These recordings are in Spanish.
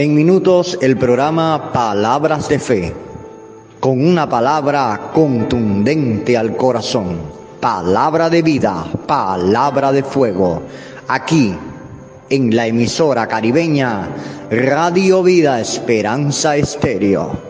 En minutos el programa Palabras de Fe, con una palabra contundente al corazón, palabra de vida, palabra de fuego, aquí en la emisora caribeña Radio Vida Esperanza Estéreo.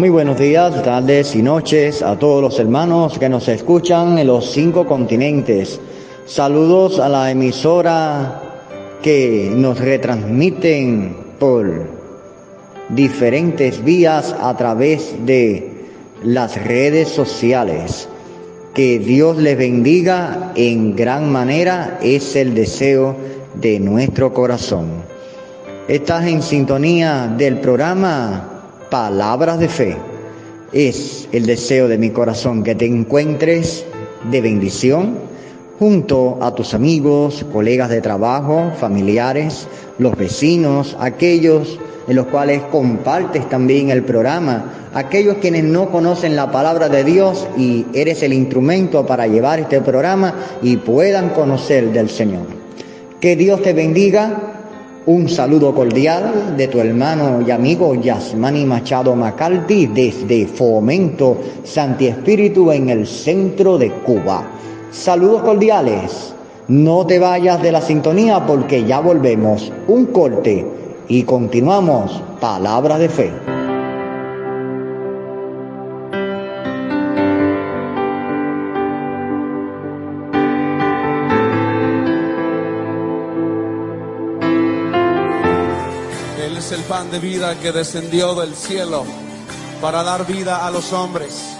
Muy buenos días, tardes y noches a todos los hermanos que nos escuchan en los cinco continentes. Saludos a la emisora que nos retransmiten por diferentes vías a través de las redes sociales. Que Dios les bendiga en gran manera es el deseo de nuestro corazón. Estás en sintonía del programa palabras de fe. Es el deseo de mi corazón que te encuentres de bendición junto a tus amigos, colegas de trabajo, familiares, los vecinos, aquellos en los cuales compartes también el programa, aquellos quienes no conocen la palabra de Dios y eres el instrumento para llevar este programa y puedan conocer del Señor. Que Dios te bendiga un saludo cordial de tu hermano y amigo Yasmani Machado Macaldi desde Fomento Santi Espíritu en el centro de Cuba. Saludos cordiales. No te vayas de la sintonía porque ya volvemos. Un corte y continuamos. Palabra de fe. Pan de vida que descendió del cielo para dar vida a los hombres.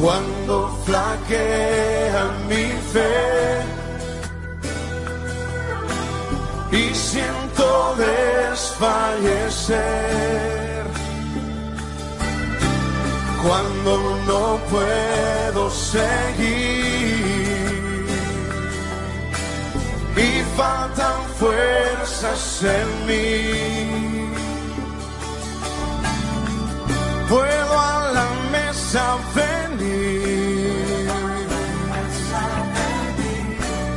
Cuando flaquea mi fe y siento desfallecer, cuando no puedo seguir y faltan fuerzas en mí. Puedo a mesa venir.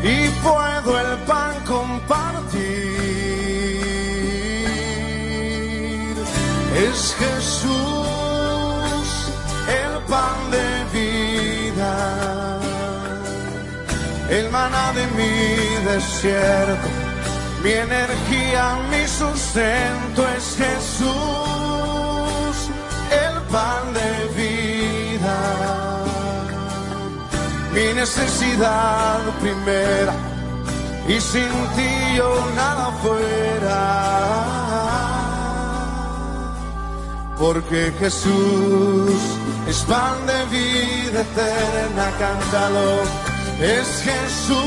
Y puedo el pan compartir. Es Jesús el pan de vida. El maná de mi desierto, mi energía, mi sustento es Jesús, el pan de vida, mi necesidad primera, y sin ti yo nada fuera. Porque Jesús es pan de vida eterna, cántalo es Jesús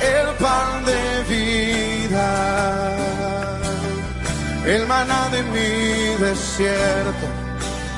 el pan de vida, el maná de mi desierto,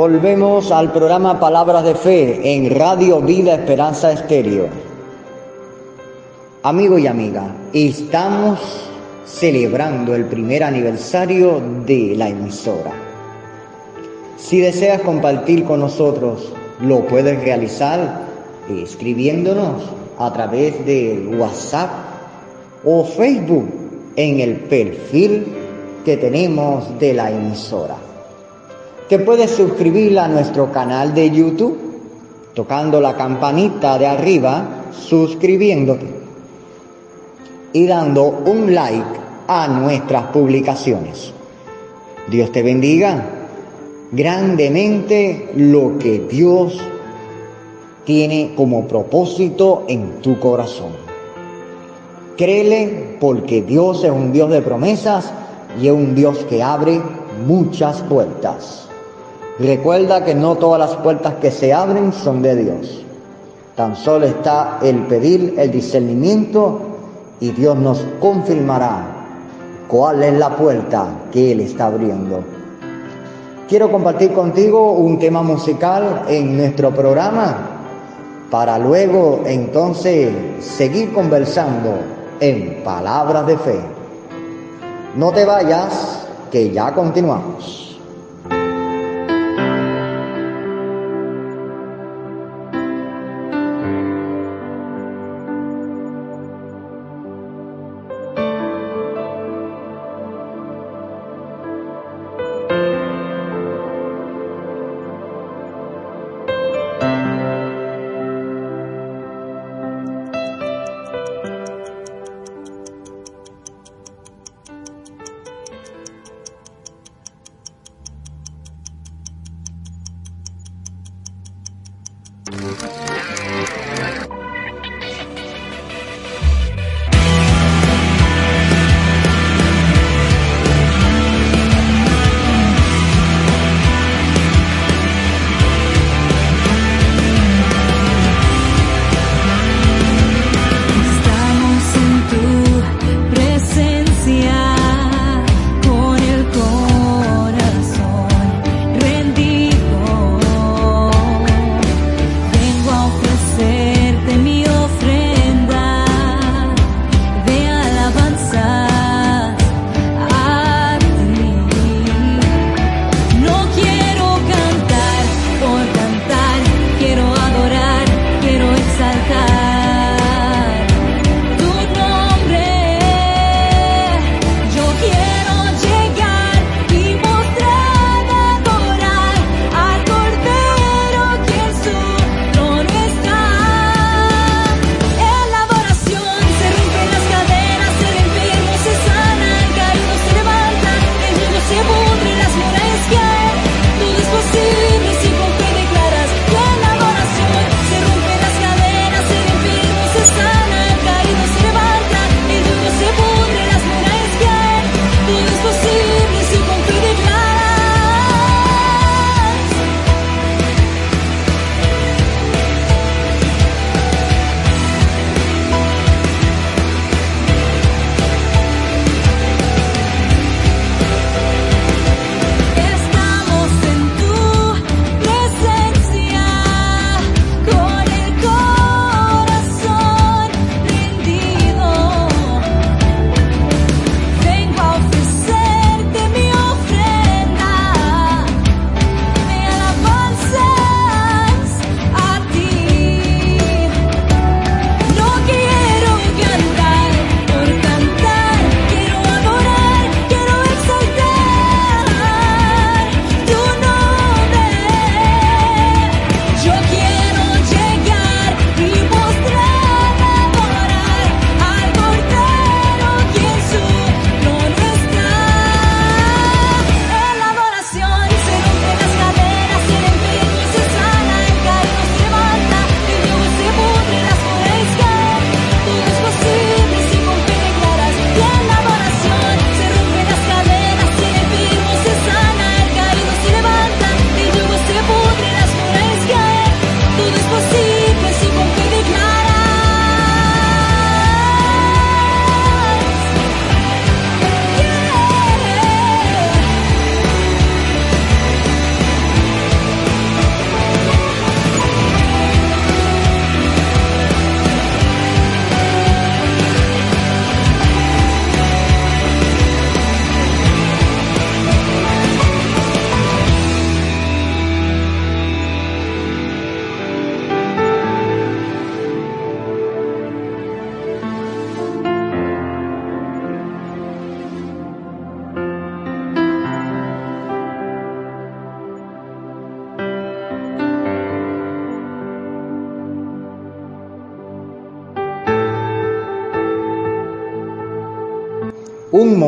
Volvemos al programa Palabras de Fe en Radio Vida Esperanza Estéreo. Amigo y amiga, estamos celebrando el primer aniversario de la emisora. Si deseas compartir con nosotros, lo puedes realizar escribiéndonos a través de WhatsApp o Facebook en el perfil que tenemos de la emisora. Te puedes suscribir a nuestro canal de YouTube tocando la campanita de arriba, suscribiéndote y dando un like a nuestras publicaciones. Dios te bendiga grandemente lo que Dios tiene como propósito en tu corazón. Créele porque Dios es un Dios de promesas y es un Dios que abre muchas puertas. Recuerda que no todas las puertas que se abren son de Dios. Tan solo está el pedir el discernimiento y Dios nos confirmará cuál es la puerta que Él está abriendo. Quiero compartir contigo un tema musical en nuestro programa para luego entonces seguir conversando en palabras de fe. No te vayas, que ya continuamos.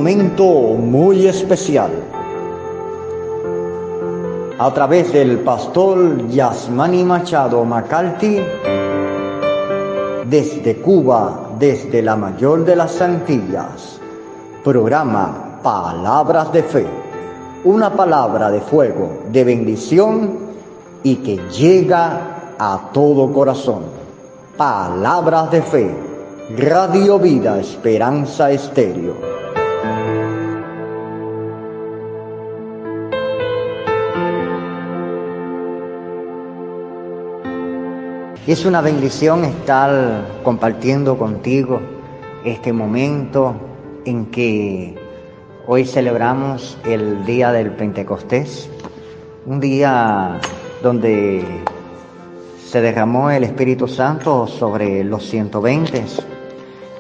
Momento muy especial. A través del pastor Yasmani Machado McCarthy, desde Cuba, desde la mayor de las Antillas, programa Palabras de Fe, una palabra de fuego, de bendición y que llega a todo corazón. Palabras de Fe, Radio Vida Esperanza Estéreo. Es una bendición estar compartiendo contigo este momento en que hoy celebramos el día del Pentecostés, un día donde se derramó el Espíritu Santo sobre los 120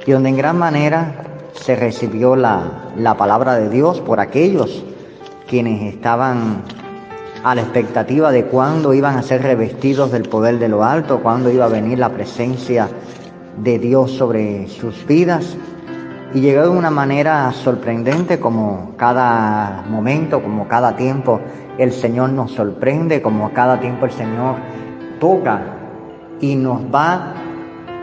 y donde en gran manera se recibió la, la palabra de Dios por aquellos quienes estaban a la expectativa de cuándo iban a ser revestidos del poder de lo alto, cuándo iba a venir la presencia de Dios sobre sus vidas. Y llegó de una manera sorprendente como cada momento, como cada tiempo el Señor nos sorprende, como cada tiempo el Señor toca y nos va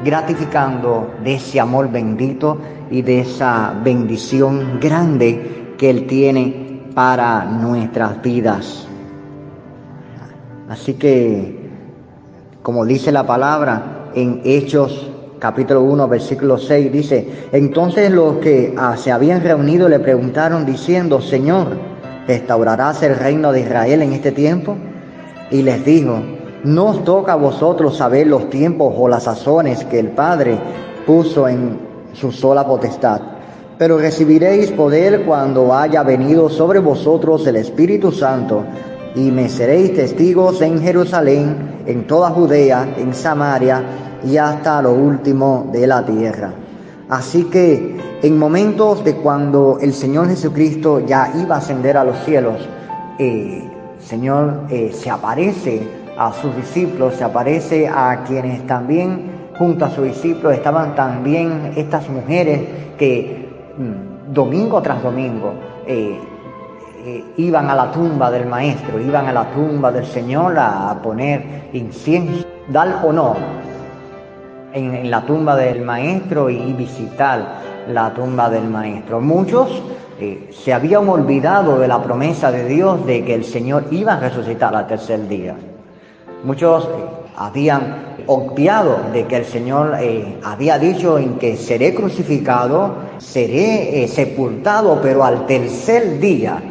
gratificando de ese amor bendito y de esa bendición grande que Él tiene para nuestras vidas. Así que, como dice la palabra en Hechos capítulo 1, versículo 6, dice, entonces los que ah, se habían reunido le preguntaron diciendo, Señor, ¿restaurarás el reino de Israel en este tiempo? Y les dijo, no os toca a vosotros saber los tiempos o las sazones que el Padre puso en su sola potestad, pero recibiréis poder cuando haya venido sobre vosotros el Espíritu Santo y me seréis testigos en Jerusalén, en toda Judea, en Samaria y hasta lo último de la tierra. Así que en momentos de cuando el Señor Jesucristo ya iba a ascender a los cielos, eh, Señor eh, se aparece a sus discípulos, se aparece a quienes también junto a sus discípulos estaban también estas mujeres que mm, domingo tras domingo eh, eh, iban a la tumba del maestro, iban a la tumba del Señor a, poner incienso, dar honor en, la tumba del maestro y visitar la tumba del maestro. Muchos eh, se habían olvidado de la promesa de Dios de que el Señor iba a resucitar al tercer día. Muchos eh, habían obviado de que el Señor había dicho en que seré crucificado, seré sepultado, pero al tercer día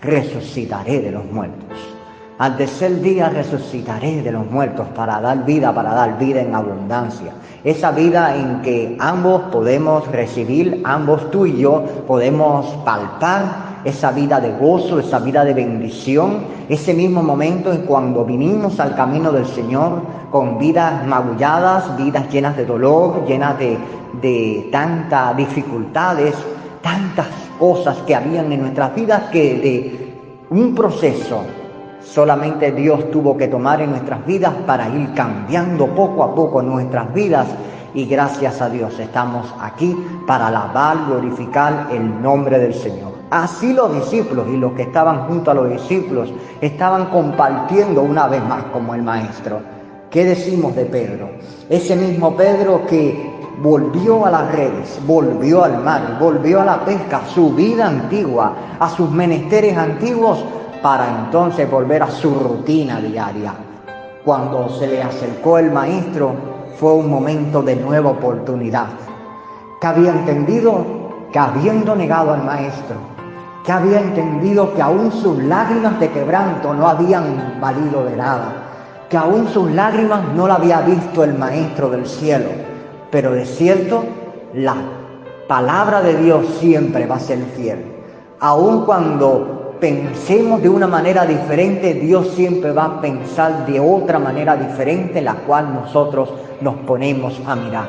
resucitaré de los muertos. Al tercer día resucitaré de los muertos para dar vida, para dar vida en abundancia. Esa vida en que ambos podemos recibir, ambos tú y yo podemos palpar esa vida de gozo, esa vida de bendición, ese mismo momento en cuando vinimos al camino del Señor con vidas magulladas, vidas llenas de dolor, llenas de, de tantas dificultades, tantas cosas que habían en nuestras vidas que de un proceso solamente Dios tuvo que tomar en nuestras vidas para ir cambiando poco a poco nuestras vidas y gracias a Dios estamos aquí para alabar, glorificar el nombre del Señor. Así los discípulos y los que estaban junto a los discípulos estaban compartiendo una vez más como el Maestro. ¿Qué decimos de Pedro? Ese mismo Pedro que volvió a las redes, volvió al mar, volvió a la pesca, a su vida antigua, a sus menesteres antiguos, para entonces volver a su rutina diaria. Cuando se le acercó el maestro, fue un momento de nueva oportunidad, que había entendido que habiendo negado al maestro, que había entendido que aún sus lágrimas de quebranto no habían valido de nada, que aún sus lágrimas no la había visto el maestro del cielo, pero de cierto, la palabra de Dios siempre va a ser fiel. Aun cuando pensemos de una manera diferente, Dios siempre va a pensar de otra manera diferente, la cual nosotros nos ponemos a mirar.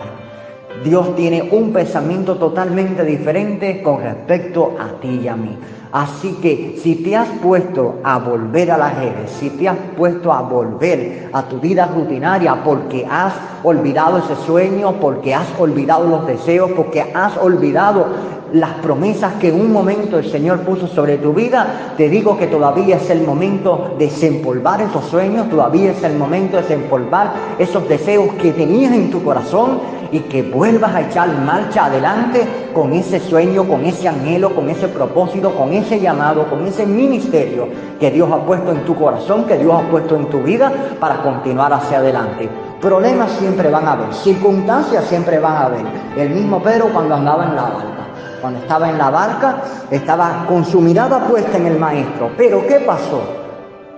Dios tiene un pensamiento totalmente diferente con respecto a ti y a mí. Así que si te has puesto a volver a las redes, si te has puesto a volver a tu vida rutinaria porque has olvidado ese sueño, porque has olvidado los deseos, porque has olvidado las promesas que en un momento el Señor puso sobre tu vida, te digo que todavía es el momento de desempolvar esos sueños, todavía es el momento de desempolvar esos deseos que tenías en tu corazón y que vuelvas a echar marcha adelante con ese sueño, con ese anhelo, con ese propósito, con ese llamado, con ese ministerio que Dios ha puesto en tu corazón, que Dios ha puesto en tu vida para continuar hacia adelante. Problemas siempre van a haber, circunstancias siempre van a haber. El mismo Pedro cuando andaba en la barca. Cuando estaba en la barca, estaba con su mirada puesta en el maestro. Pero ¿qué pasó?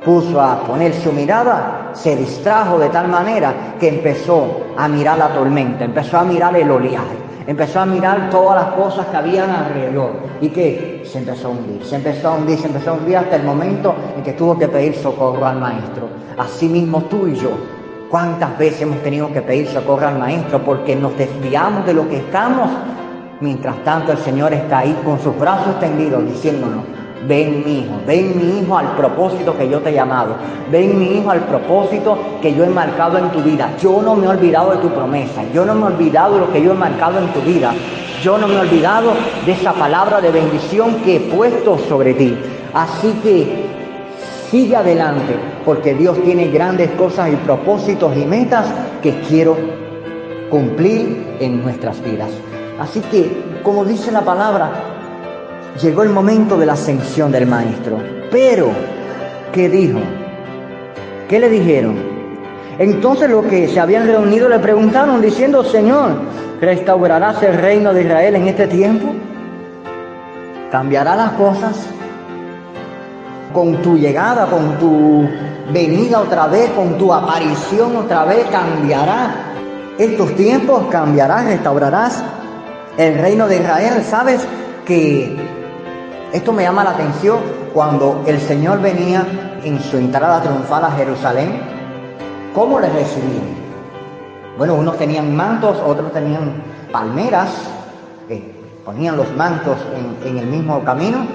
Puso a poner su mirada, se distrajo de tal manera que empezó a mirar la tormenta, empezó a mirar el oleaje, empezó a mirar todas las cosas que habían alrededor. ¿Y que Se empezó a hundir, se empezó a hundir, se empezó a hundir hasta el momento en que tuvo que pedir socorro al maestro. Así mismo tú y yo ¿Cuántas veces hemos tenido que pedir socorro al Maestro porque nos desviamos de lo que estamos? Mientras tanto el Señor está ahí con sus brazos extendidos diciéndonos, ven mi hijo, ven mi hijo al propósito que yo te he llamado, ven mi hijo al propósito que yo he marcado en tu vida. Yo no me he olvidado de tu promesa, yo no me he olvidado de lo que yo he marcado en tu vida, yo no me he olvidado de esa palabra de bendición que he puesto sobre ti. Así que Sigue adelante, porque Dios tiene grandes cosas y propósitos y metas que quiero cumplir en nuestras vidas. Así que, como dice la palabra, llegó el momento de la ascensión del Maestro. Pero, ¿qué dijo? ¿Qué le dijeron? Entonces los que se habían reunido le preguntaron diciendo, Señor, ¿restaurarás el reino de Israel en este tiempo? ¿Cambiará las cosas? con tu llegada, con tu venida otra vez, con tu aparición otra vez, cambiará estos tiempos, cambiarás, restaurarás el reino de Israel. ¿Sabes que esto me llama la atención cuando el Señor venía en su entrada triunfal a Jerusalén? ¿Cómo le recibían? Bueno, unos tenían mantos, otros tenían palmeras, que ponían los mantos en, en el mismo camino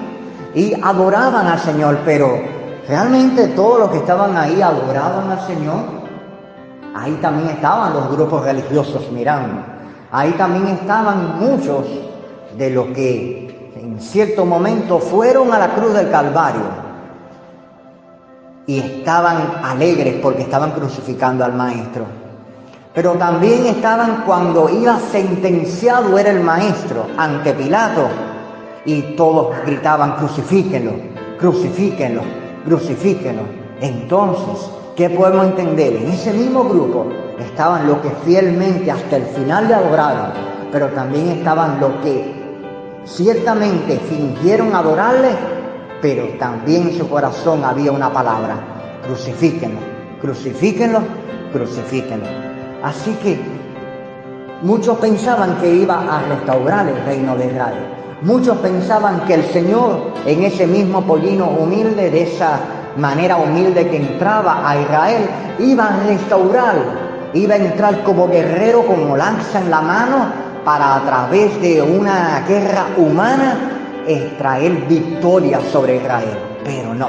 y adoraban al Señor, pero realmente todos los que estaban ahí adoraban al Señor. Ahí también estaban los grupos religiosos mirando. Ahí también estaban muchos de los que en cierto momento fueron a la cruz del Calvario y estaban alegres porque estaban crucificando al Maestro. Pero también estaban cuando iba sentenciado era el Maestro ante Pilato y todos gritaban, crucifíquenlo, crucifíquenlo, crucifíquenlo. Entonces, ¿qué podemos entender? En ese mismo grupo estaban los que fielmente hasta el final le adoraron, pero también estaban los que ciertamente fingieron adorarle, pero también en su corazón había una palabra, crucifíquenlo, crucifíquenlo, crucifíquenlo. Así que muchos pensaban que iba a restaurar el reino de Israel. Muchos pensaban que el Señor en ese mismo pollino humilde, de esa manera humilde que entraba a Israel, iba a restaurar, iba a entrar como guerrero, como lanza en la mano, para a través de una guerra humana extraer victoria sobre Israel. Pero no,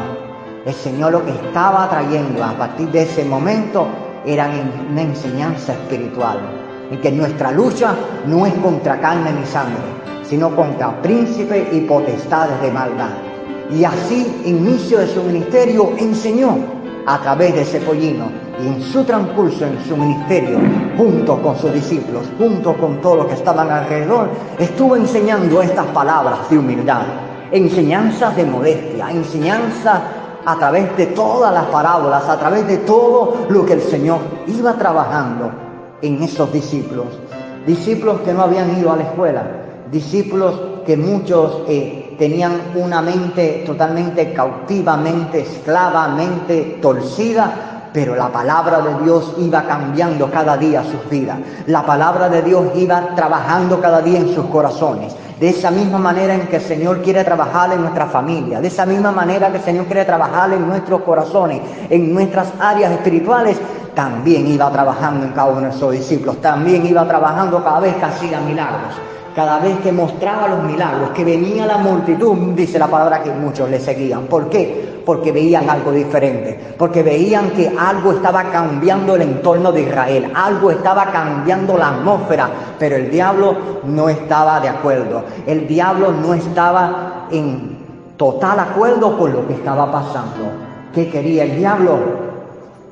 el Señor lo que estaba trayendo a partir de ese momento era una enseñanza espiritual, en que nuestra lucha no es contra carne ni sangre, sino contra príncipes y potestades de maldad. Y así, inicio de su ministerio, enseñó a través de ese pollino y en su transcurso en su ministerio, junto con sus discípulos, junto con todos los que estaban alrededor, estuvo enseñando estas palabras de humildad, enseñanzas de modestia, enseñanzas a través de todas las parábolas, a través de todo lo que el Señor iba trabajando en esos discípulos. Discípulos que no habían ido a la escuela, discípulos que muchos eh, tenían una mente totalmente cautivamente, esclavamente torcida, pero la palabra de Dios iba cambiando cada día sus vidas. La palabra de Dios iba trabajando cada día en sus corazones. De esa misma manera en que el Señor quiere trabajar en nuestra familia, de esa misma manera que el Señor quiere trabajar en nuestros corazones, en nuestras áreas espirituales, también iba trabajando en cada uno de sus discípulos, también iba trabajando cada vez que hacía milagros cada vez que mostraba los milagros, que venía la multitud, dice la palabra que muchos le seguían. ¿Por qué? Porque veían algo diferente, porque veían que algo estaba cambiando el entorno de Israel, algo estaba cambiando la atmósfera, pero el diablo no estaba de acuerdo, el diablo no estaba en total acuerdo con lo que estaba pasando. ¿Qué quería el diablo?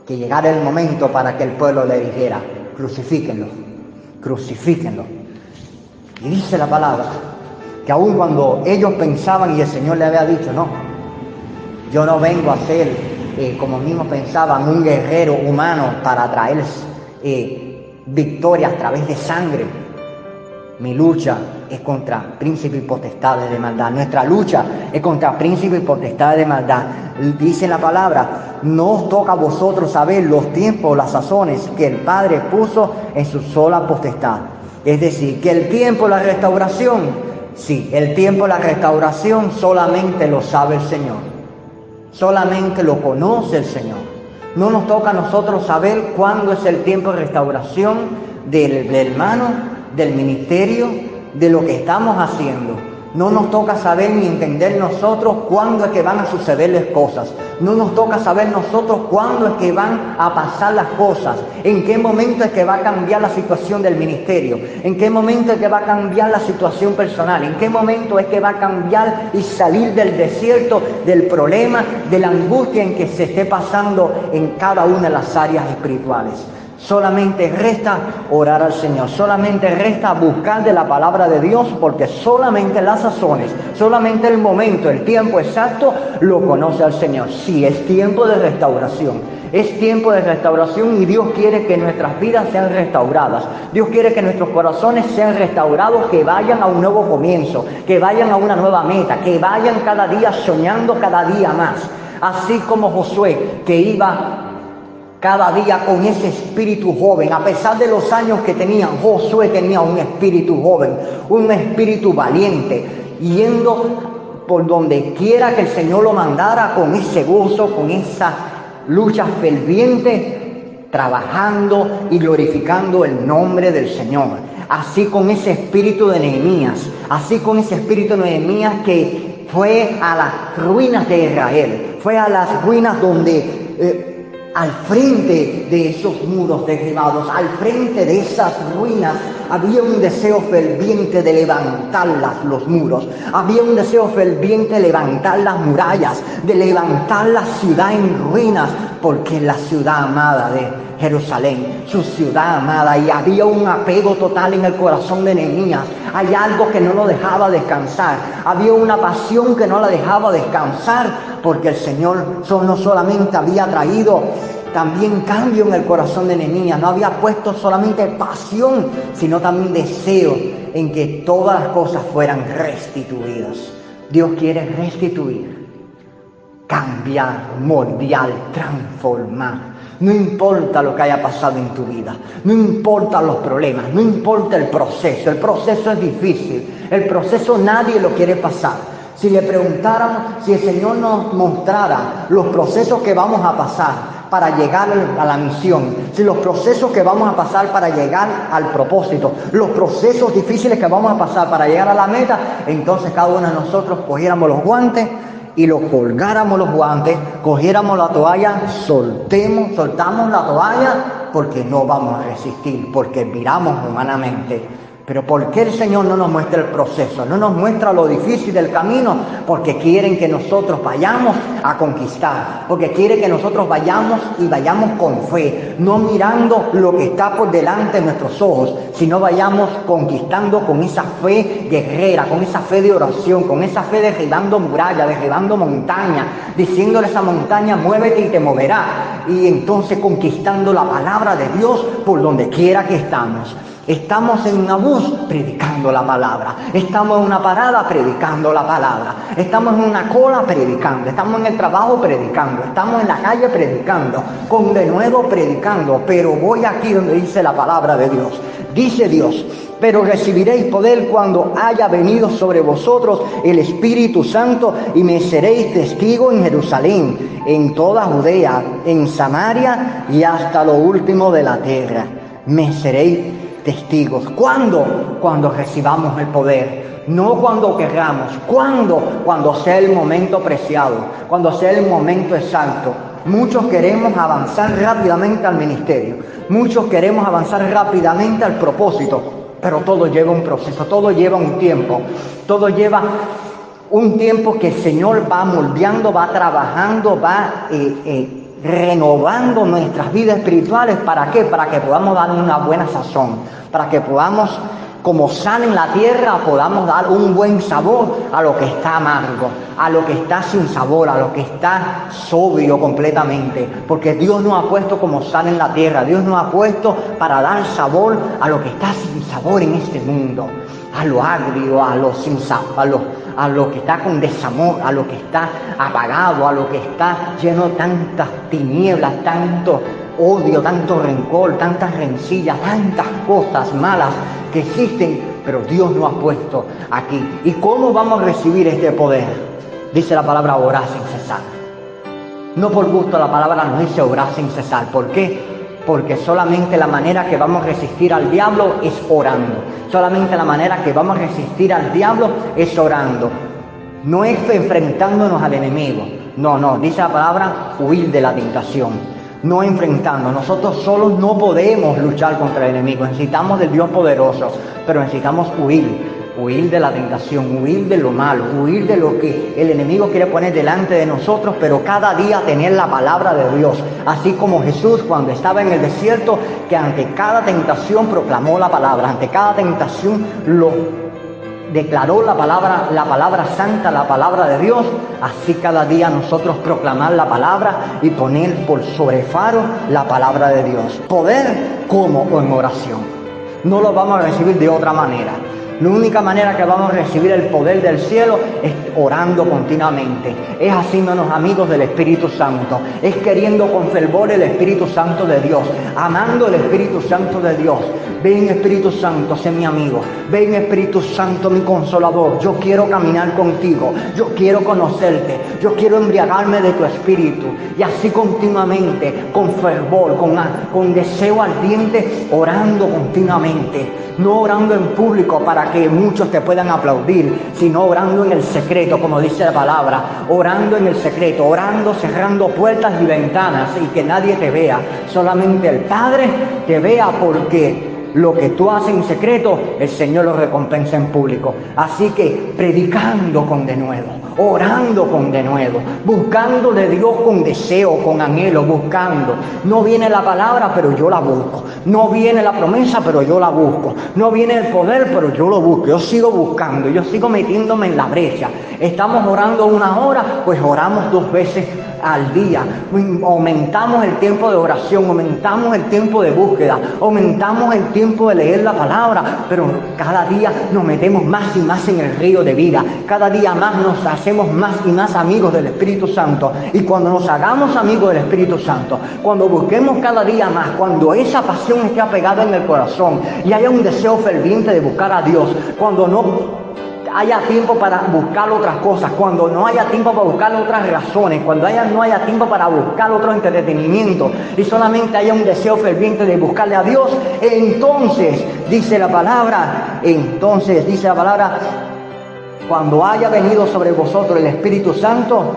Que llegara el momento para que el pueblo le dijera, crucifíquenlo, crucifíquenlo y dice la palabra que aun cuando ellos pensaban y el Señor le había dicho, no, yo no vengo a ser, eh, como mismos pensaban, un guerrero humano para traer eh, victoria a través de sangre. Mi lucha es contra príncipes y potestades de maldad. Nuestra lucha es contra príncipes y potestades de maldad. Dice la palabra, no os toca a vosotros saber los tiempos, las sazones que el Padre puso en su sola potestad. Es decir, que el tiempo, la restauración, sí, el tiempo, la restauración solamente lo sabe el Señor. Solamente lo conoce el Señor. No nos toca a nosotros saber cuándo es el tiempo de restauración del, del hermano, del ministerio, de lo que estamos haciendo. No nos toca saber ni entender nosotros cuándo es que van a sucederles cosas. No nos toca saber nosotros cuándo es que van a pasar las cosas. En qué momento es que va a cambiar la situación del ministerio. En qué momento es que va a cambiar la situación personal. En qué momento es que va a cambiar y salir del desierto, del problema, de la angustia en que se esté pasando en cada una de las áreas espirituales. Solamente resta orar al Señor, solamente resta buscar de la palabra de Dios, porque solamente las sazones, solamente el momento, el tiempo exacto, lo conoce al Señor. Sí, es tiempo de restauración, es tiempo de restauración y Dios quiere que nuestras vidas sean restauradas. Dios quiere que nuestros corazones sean restaurados, que vayan a un nuevo comienzo, que vayan a una nueva meta, que vayan cada día soñando cada día más. Así como Josué, que iba cada día con ese espíritu joven. A pesar de los años que tenía, Josué tenía un espíritu joven, un espíritu valiente, yendo por donde quiera que el Señor lo mandara con ese gozo, con esa lucha ferviente, trabajando y glorificando el nombre del Señor. Así con ese espíritu de Nehemías, así con ese espíritu de Nehemías que fue a las ruinas de Israel, fue a las ruinas donde... Eh, al frente de esos muros derribados, al frente de esas ruinas, había un deseo ferviente de levantar los muros, había un deseo ferviente de levantar las murallas, de levantar la ciudad en ruinas, porque la ciudad amada de Jerusalén, su ciudad amada, y había un apego total en el corazón de Nehemías. Hay algo que no lo dejaba descansar, había una pasión que no la dejaba descansar, porque el Señor no solamente había traído también cambio en el corazón de Nehemías, no había puesto solamente pasión, sino también deseo en que todas las cosas fueran restituidas. Dios quiere restituir, cambiar, moldear, transformar. No importa lo que haya pasado en tu vida, no importa los problemas, no importa el proceso. El proceso es difícil, el proceso nadie lo quiere pasar. Si le preguntáramos, si el Señor nos mostrara los procesos que vamos a pasar para llegar a la misión, si los procesos que vamos a pasar para llegar al propósito, los procesos difíciles que vamos a pasar para llegar a la meta, entonces cada uno de nosotros cogiéramos los guantes y los colgáramos los guantes, cogiéramos la toalla, soltemos, soltamos la toalla porque no vamos a resistir, porque miramos humanamente pero ¿por qué el Señor no nos muestra el proceso? No nos muestra lo difícil del camino porque quieren que nosotros vayamos a conquistar, porque quiere que nosotros vayamos y vayamos con fe, no mirando lo que está por delante de nuestros ojos, sino vayamos conquistando con esa fe guerrera, con esa fe de oración, con esa fe derribando muralla, derribando montaña, diciéndole a esa montaña, muévete y te moverá. Y entonces conquistando la palabra de Dios por donde quiera que estamos. Estamos en una bus predicando la palabra. Estamos en una parada predicando la palabra. Estamos en una cola predicando. Estamos en el trabajo predicando. Estamos en la calle predicando. Con de nuevo predicando. Pero voy aquí donde dice la palabra de Dios. Dice Dios, pero recibiréis poder cuando haya venido sobre vosotros el Espíritu Santo y me seréis testigo en Jerusalén, en toda Judea, en Samaria y hasta lo último de la tierra. Me seréis testigos. ¿Cuándo? Cuando recibamos el poder. No cuando queramos. ¿Cuándo? Cuando sea el momento preciado. Cuando sea el momento exacto. Muchos queremos avanzar rápidamente al ministerio. Muchos queremos avanzar rápidamente al propósito. Pero todo lleva un proceso, todo lleva un tiempo. Todo lleva un tiempo que el Señor va moldeando, va trabajando, va eh, eh, renovando nuestras vidas espirituales. ¿Para qué? Para que podamos dar una buena sazón, para que podamos como sal en la tierra, podamos dar un buen sabor a lo que está amargo, a lo que está sin sabor, a lo que está sobrio completamente. Porque Dios nos ha puesto como sal en la tierra, Dios nos ha puesto para dar sabor a lo que está sin sabor en este mundo, a lo agrio, a lo sin sabor, a lo, que está con desamor, a lo que está apagado, a lo que está lleno de tantas tinieblas, tanto odio, tanto rencor, tantas rencillas, tantas cosas malas que existen, pero Dios nos ha puesto aquí. ¿Y cómo vamos a recibir este poder? Dice la palabra orar sin cesar. No por gusto la palabra nos dice orar sin cesar. ¿Por qué? Porque solamente la manera que vamos a resistir al diablo es orando. Solamente la manera que vamos a resistir al diablo es orando. No es enfrentándonos al enemigo. No, no, dice la palabra huir de la tentación no enfrentando. Nosotros solos no podemos luchar contra el enemigo. Necesitamos del Dios poderoso, pero necesitamos huir. Huir de la tentación, huir de lo malo, huir de lo que el enemigo quiere poner delante de nosotros, pero cada día tener la palabra de Dios. Así como Jesús cuando estaba en el desierto, que ante cada tentación proclamó la palabra, ante cada tentación lo declaró la palabra, la palabra santa, la palabra de Dios, así cada día nosotros proclamar la palabra y poner por sobrefaro la palabra de Dios. Poder como en oración. No lo vamos a recibir de otra manera. La única manera que vamos a recibir el poder del cielo es orando continuamente, es haciéndonos amigos del Espíritu Santo, es queriendo con fervor el Espíritu Santo de Dios, amando el Espíritu Santo de Dios. Ven Espíritu Santo, sé mi amigo. Ven Espíritu Santo, mi consolador. Yo quiero caminar contigo. Yo quiero conocerte. Yo quiero embriagarme de tu Espíritu. Y así continuamente, con fervor, con, deseo ardiente, orando continuamente. No orando en público para que muchos te puedan aplaudir, sino orando en el secreto, como dice la palabra. Orando en el secreto, orando, cerrando puertas y ventanas y que nadie te vea. Solamente el Padre te vea porque lo que tú haces en secreto, el Señor lo recompensa en público. Así que predicando con denuedo, orando con denuedo, buscando de Dios con deseo, con anhelo, buscando. No viene la palabra, pero yo la busco. No viene la promesa, pero yo la busco. No viene el poder, pero yo lo busco. Yo sigo buscando, yo sigo metiéndome en la brecha. Estamos orando una hora, pues oramos dos veces al día. Aumentamos el tiempo de oración, aumentamos el tiempo de búsqueda, aumentamos el tiempo de leer la palabra, pero cada día nos metemos más y más en el río de vida. Cada día más nos hacemos más y más amigos del Espíritu Santo. Y cuando nos hagamos amigos del Espíritu Santo, cuando busquemos cada día más, cuando esa pasión esté apegada en el corazón y haya un deseo ferviente de buscar a Dios, cuando no haya tiempo para buscar otras cosas, cuando no haya tiempo para buscar otras razones, cuando haya, no haya tiempo para buscar otro entretenimiento y solamente haya un deseo ferviente de buscarle a Dios, entonces dice la palabra, entonces dice la palabra, cuando haya venido sobre vosotros el Espíritu Santo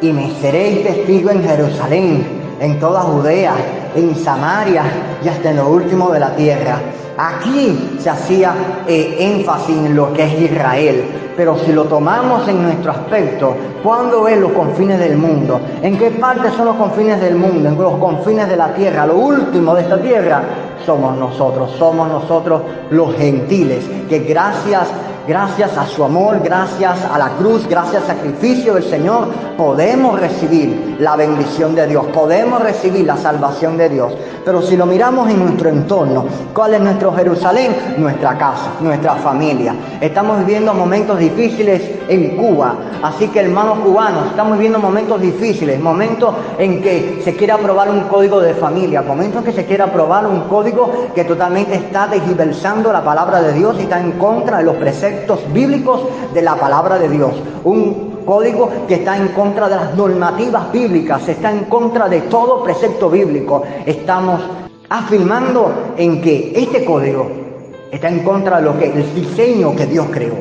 y me seréis testigo en Jerusalén, en toda Judea, en Samaria y hasta en lo último de la tierra. Aquí se hacía eh, énfasis en lo que es Israel, pero si lo tomamos en nuestro aspecto, ¿cuándo es los confines del mundo? ¿En qué parte son los confines del mundo? En los confines de la tierra, lo último de esta tierra somos nosotros, somos nosotros los gentiles, que gracias gracias a su amor, gracias a la cruz, gracias al sacrificio del Señor, podemos recibir la bendición de Dios, podemos recibir la salvación de Dios. Pero si lo miramos en nuestro entorno, ¿cuál es nuestro Jerusalén? Nuestra casa, nuestra familia. Estamos viviendo momentos difíciles en Cuba, así que hermanos cubanos, estamos viviendo momentos difíciles, momentos en que se quiere aprobar un código de familia, momentos en que se quiere aprobar un código que totalmente está desgiversando la palabra de Dios y está en contra de los preceptos bíblicos de la palabra de Dios. Un código que está en contra de las normativas bíblicas, está en contra de todo precepto bíblico. Estamos afirmando en que este código Está en contra de lo que el diseño que Dios creó.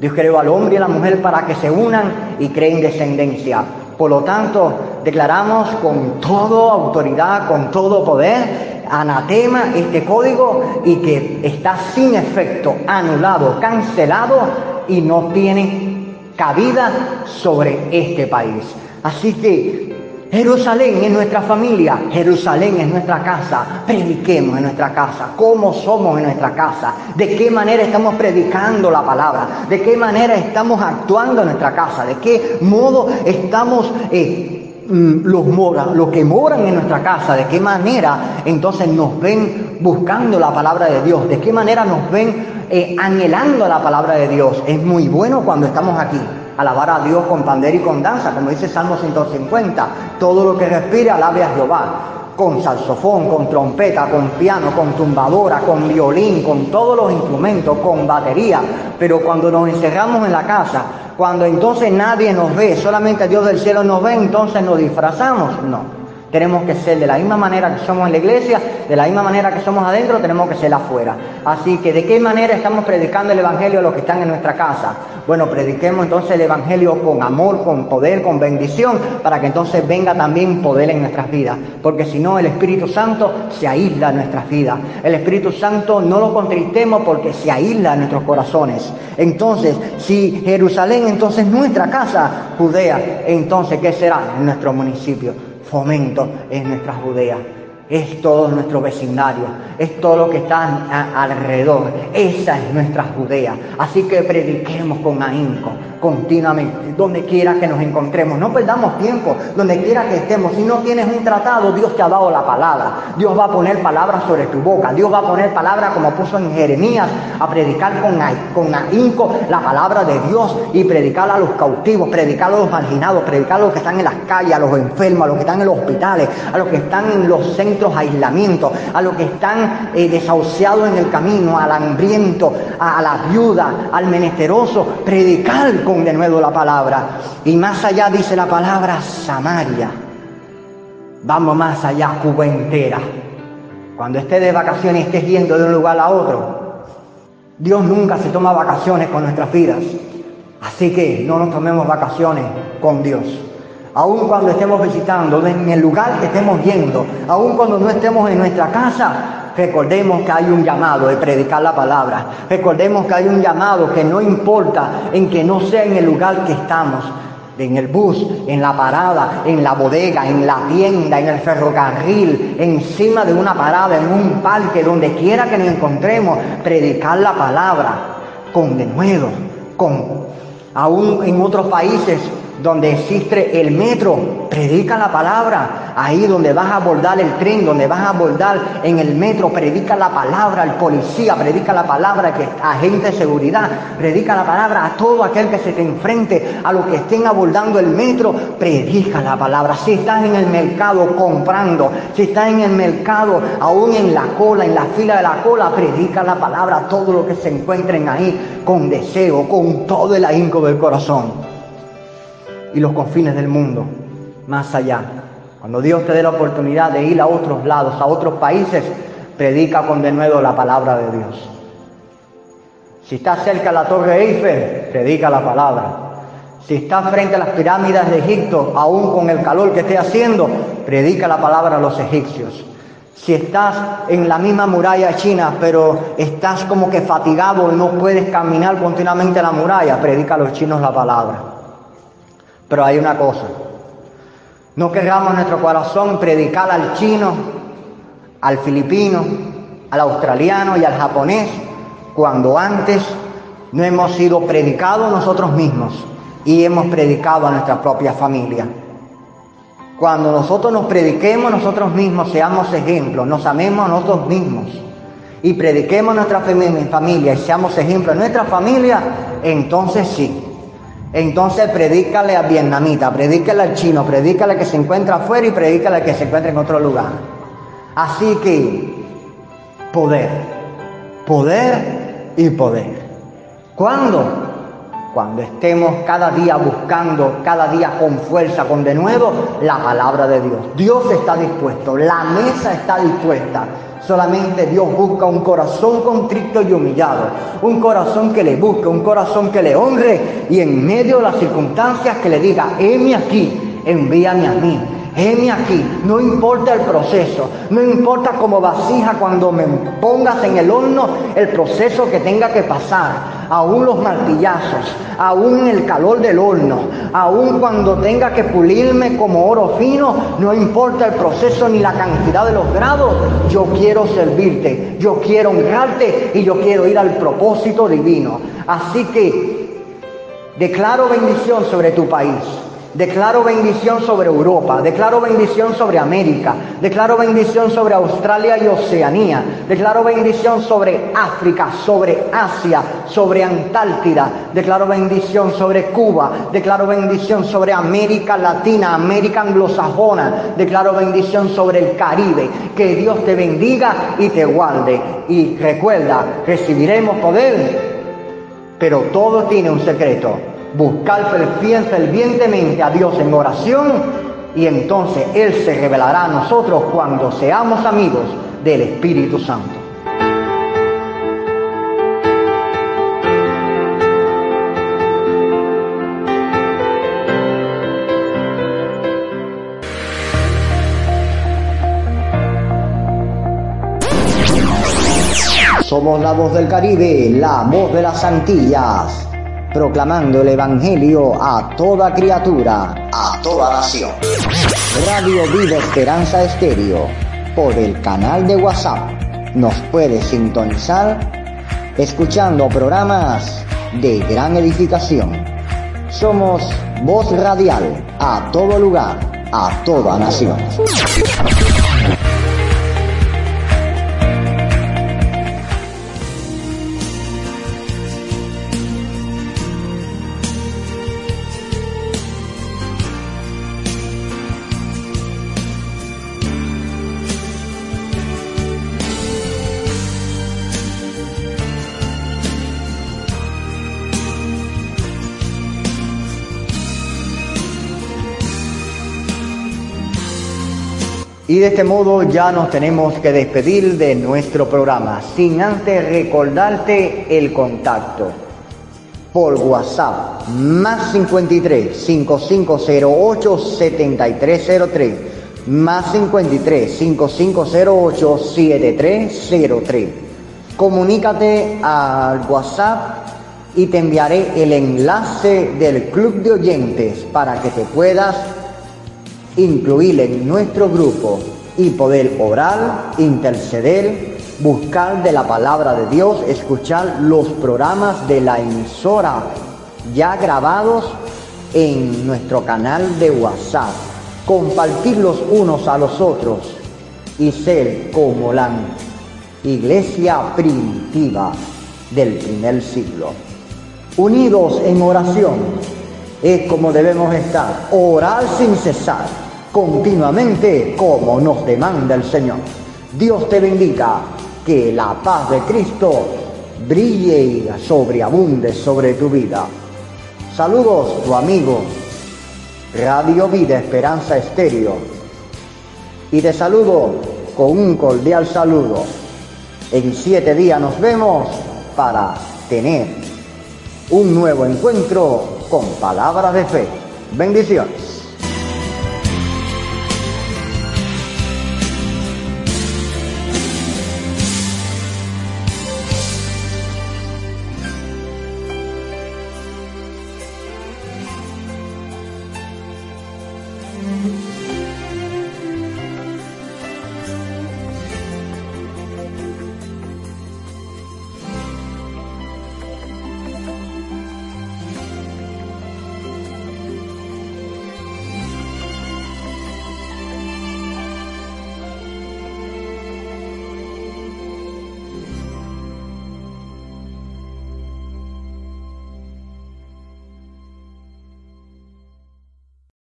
Dios creó al hombre y a la mujer para que se unan y creen descendencia. Por lo tanto, declaramos con toda autoridad, con todo poder, anatema este código y que está sin efecto, anulado, cancelado y no tiene cabida sobre este país. Así que Jerusalén es nuestra familia, Jerusalén es nuestra casa. Prediquemos en nuestra casa, cómo somos en nuestra casa, de qué manera estamos predicando la palabra, de qué manera estamos actuando en nuestra casa, de qué modo estamos eh, los, mora, los que moran en nuestra casa, de qué manera entonces nos ven buscando la palabra de Dios, de qué manera nos ven eh, anhelando la palabra de Dios. Es muy bueno cuando estamos aquí alabar a Dios con pandero y con danza, como dice Salmo 150. Todo lo que respire, alabe a Jehová. Con saxofón, con trompeta, con piano, con tumbadora, con violín, con todos los instrumentos, con batería. Pero cuando nos encerramos en la casa, cuando entonces nadie nos ve, solamente Dios del cielo nos ve, entonces nos disfrazamos. No. Tenemos que ser de la misma manera que somos en la iglesia, de la misma manera que somos adentro, tenemos que ser afuera. Así que, ¿de qué manera estamos predicando el Evangelio a los que están en nuestra casa? Bueno, prediquemos entonces el Evangelio con amor, con poder, con bendición, para que entonces venga también poder en nuestras vidas. Porque si no, el Espíritu Santo se aísla en nuestras vidas. El Espíritu Santo no lo contristemos porque se aísla en nuestros corazones. Entonces, si Jerusalén entonces nuestra casa, Judea, entonces, ¿qué será? En nuestro municipio fomento en nuestra Judea. Es todo nuestro vecindario, es todo lo que está alrededor. Esa es nuestra Judea. Así que prediquemos con ahínco, continuamente, donde quiera que nos encontremos. No perdamos tiempo, donde quiera que estemos. Si no tienes un tratado, Dios te ha dado la palabra. Dios va a poner palabras sobre tu boca. Dios va a poner palabras como puso en Jeremías, a predicar con, con ahínco la palabra de Dios y predicar a los cautivos, predicar a los marginados, predicar a los que están en las calles, a los enfermos, a los que están en los hospitales, a los que están en los centros de aislamiento, a los que están eh, desahuciados en el camino, al hambriento, a, a la viuda, al menesteroso. Predicar de nuevo la palabra. Y más allá dice la palabra Samaria. Vamos más allá, Cuba entera. Cuando estés de vacaciones estés yendo de un lugar a otro, Dios nunca se toma vacaciones con nuestras vidas. Así que no nos tomemos vacaciones con Dios. Aun cuando estemos visitando, en el lugar que estemos yendo, aun cuando no estemos en nuestra casa, Recordemos que hay un llamado de predicar la palabra. Recordemos que hay un llamado que no importa en que no sea en el lugar que estamos, en el bus, en la parada, en la bodega, en la tienda, en el ferrocarril, encima de una parada, en un parque, donde quiera que nos encontremos, predicar la palabra con denuedo, con aún en otros países donde existe el metro, predica la palabra. Ahí donde vas a abordar el tren, donde vas a abordar en el metro, predica la palabra al policía, predica la palabra que agente de seguridad, predica la palabra a todo aquel que se te enfrente, a los que estén abordando el metro, predica la palabra. Si estás en el mercado comprando, si estás en el mercado aún en la cola, en la fila de la cola, predica la palabra a todos los que se encuentren ahí con deseo, con todo el ahínco del corazón y los confines del mundo, más allá. Cuando Dios te dé la oportunidad de ir a otros lados, a otros países, predica con de nuevo la palabra de Dios. Si estás cerca de la Torre Eiffel, predica la palabra. Si estás frente a las pirámides de Egipto, aún con el calor que esté haciendo, predica la palabra a los egipcios. Si estás en la misma muralla china, pero estás como que fatigado y no puedes caminar continuamente la muralla, predica a los chinos la palabra. Pero hay una cosa, no queramos nuestro corazón predicar al chino, al filipino, al australiano y al japonés, cuando antes no hemos sido predicados nosotros mismos y hemos predicado a nuestra propia familia. Cuando nosotros nos prediquemos nosotros mismos, seamos ejemplos, nos amemos a nosotros mismos y prediquemos a nuestra familia y seamos ejemplos a nuestra familia, entonces sí, entonces predícale a vietnamita, predícale al chino, predícale que se encuentra afuera y predícale que se encuentra en otro lugar. Así que poder, poder y poder. ¿Cuándo? Cuando estemos cada día buscando, cada día con fuerza, con de nuevo, la palabra de Dios. Dios está dispuesto, la mesa está dispuesta. Solamente Dios busca un corazón contrito y humillado, un corazón que le busque, un corazón que le honre y en medio de las circunstancias que le diga, heme aquí, envíame a mí. Heme aquí, no importa el proceso, no importa como vasija cuando me pongas en el horno el proceso que tenga que pasar, aún los martillazos, aún el calor del horno, aún cuando tenga que pulirme como oro fino, no importa el proceso ni la cantidad de los grados, yo quiero servirte, yo quiero honrarte y yo quiero ir al propósito divino. Así que declaro bendición sobre tu país. Declaro bendición sobre Europa, declaro bendición sobre América, declaro bendición sobre Australia y Oceanía, declaro bendición sobre África, sobre Asia, sobre Antártida, declaro bendición sobre Cuba, declaro bendición sobre América Latina, América anglosajona, declaro bendición sobre el Caribe. Que Dios te bendiga y te guarde. Y recuerda, recibiremos poder, pero todo tiene un secreto buscar fervientemente a Dios en oración y entonces Él se revelará a nosotros cuando seamos amigos del Espíritu Santo. Somos la voz del Caribe, la voz de las Antillas proclamando el Evangelio a toda criatura, a toda nación. Radio Vida Esperanza Estéreo, por el canal de WhatsApp. Nos puede sintonizar escuchando programas de gran edificación. Somos voz radial a todo lugar, a toda nación. Y de este modo ya nos tenemos que despedir de nuestro programa, sin antes recordarte el contacto. Por WhatsApp, más 53 5508 7303, más 53 5508 7303. Comunícate al WhatsApp y te enviaré el enlace del club de oyentes para que te puedas incluir en nuestro grupo y poder orar, interceder, buscar de la palabra de Dios, escuchar los programas de la emisora ya grabados en nuestro canal de WhatsApp, compartirlos unos a los otros y ser como la iglesia primitiva del primer siglo. Unidos en oración es como debemos estar, orar sin cesar continuamente como nos demanda el Señor. Dios te bendiga, que la paz de Cristo brille y sobreabunde sobre tu vida. Saludos, tu amigo Radio Vida Esperanza Estéreo. Y te saludo con un cordial saludo. En siete días nos vemos para tener un nuevo encuentro con palabras de fe. Bendiciones.